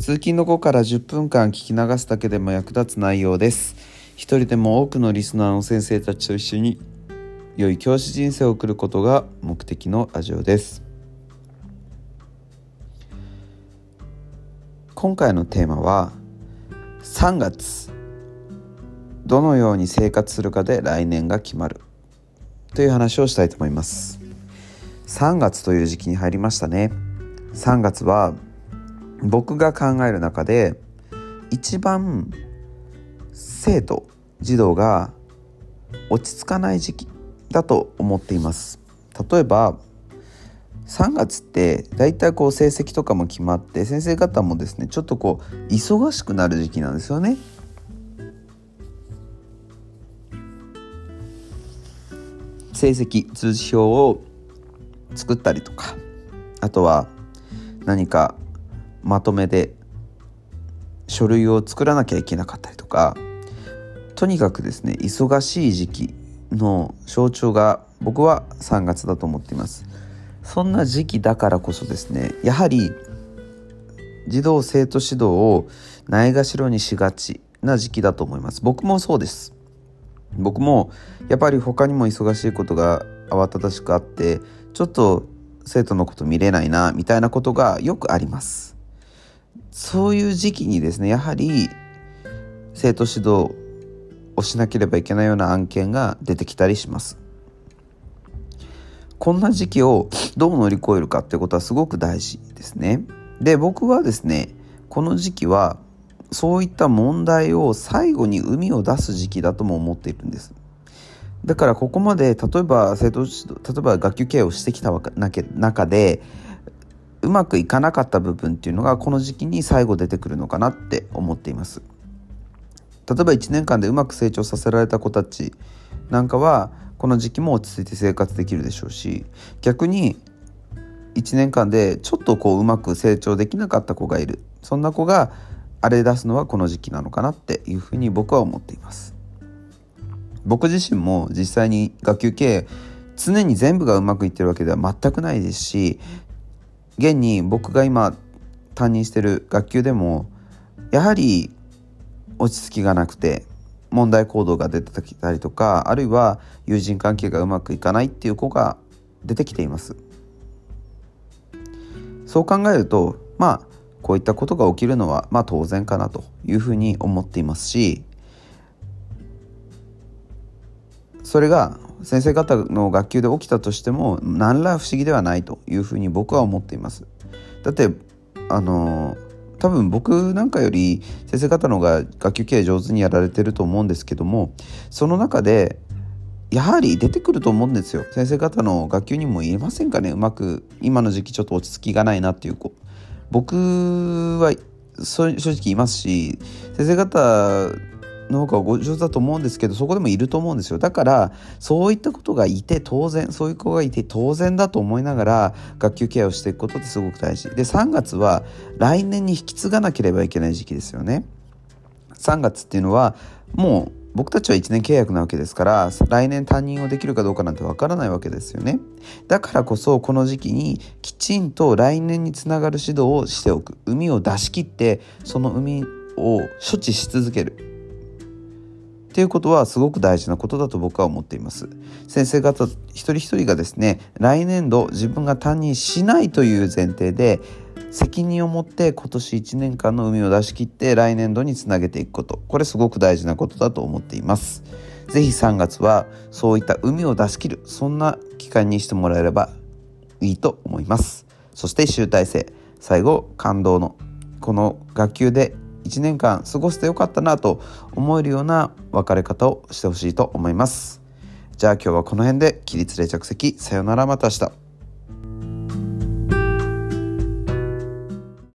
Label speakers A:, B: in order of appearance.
A: 通勤の後から10分間聞き流すだけでも役立つ内容です。一人でも多くのリスナーの先生たちと一緒に良い教師人生を送ることが目的のラジオです。今回のテーマは3月どのように生活するかで来年が決まる。という話をしたいと思います。3月という時期に入りましたね。3月は僕が考える中で一番生徒児童が落ち着かない時期だと思っています。例えば3月ってだいたいこう成績とかも決まって先生方もですねちょっとこう忙しくなる時期なんですよね。成績通知表を作ったりとかあとは何かまとめで書類を作らなきゃいけなかったりとかとにかくですね忙しい時期の象徴が僕は3月だと思っています。そんな時期だからこそですねやはり児童生徒指導をないがしろにしがちな時期だと思います。僕もそうです。僕もやっぱり他にも忙しいことが慌ただしくあってちょっと生徒のこと見れないなみたいなことがよくあります。そういう時期にですねやはり生徒指導をしなければいけないような案件が出てきたりします。こんな時期をどう乗り越えるかってことはすごく大事ですね。で僕はですねこの時期はそういった問題を最後に生みを出す時期だとも思っているんです。だからここまで例えば生徒指導例えば学級経営をしてきた中でうまくいかなかった部分っていうのがこの時期に最後出てくるのかなって思っています。例えば1年間でうまく成長させられた子たちなんかはこの時期も落ち着いて生活できるでしょうし逆に1年間でちょっとこううまく成長できなかった子がいる。そんな子が荒れ出すのはこの時期なのかなっていうふうに僕は思っています。僕自身も実際に学級経営常に全部がうまくいってるわけでは全くないですし現に僕が今担任してる学級でもやはり落ち着きがなくて問題行動が出てきたりとかあるいは友人関係がうまくいかないっていう子が出てきています。そう考えるとまあこういったことが起きるのはまあ当然かなというふうに思っていますしそれが先生方の学級で起きたとしても何ら不思議ではないというふうに僕は思っています。だってあの多分僕なんかより先生方の方が学級経営上手にやられてると思うんですけどもその中でやはり出てくると思うんですよ。先生方の学級にもいませんかね？うまく今の時期ちょっと落ち着きがないなっていう子。僕は正直いますし先生方の方がご上手だと思うんですけどそこでもいると思うんですよ。だからそういったことがいて当然そういう子がいて当然だと思いながら学級ケアをしていくことってすごく大事。で3月は来年に引き継がなければいけない時期ですよね。3月っていうのはもう僕たちは1年契約なわけですから来年担任をできるかどうかなんてわからないわけですよね。だからこそこの時期にきちんと来年につながる指導をしておく。海を出し切ってその海を処置し続ける。っていうことはすごく大事なことだと僕は思っています。先生方一人一人がですね来年度自分が担任しないという前提で責任を持って今年1年間の海を出し切って来年度につなげていくこと。これすごく大事なことだと思っています。是非3月はそういった海を出し切るそんな期間にしてもらえればいいと思います。そして集大成。最後感動のこの学級で1年間過ごしてよかったなと思えるような別れ方をしてほしいと思います。じゃあ今日はこの辺で起立例着席さよならまた明日。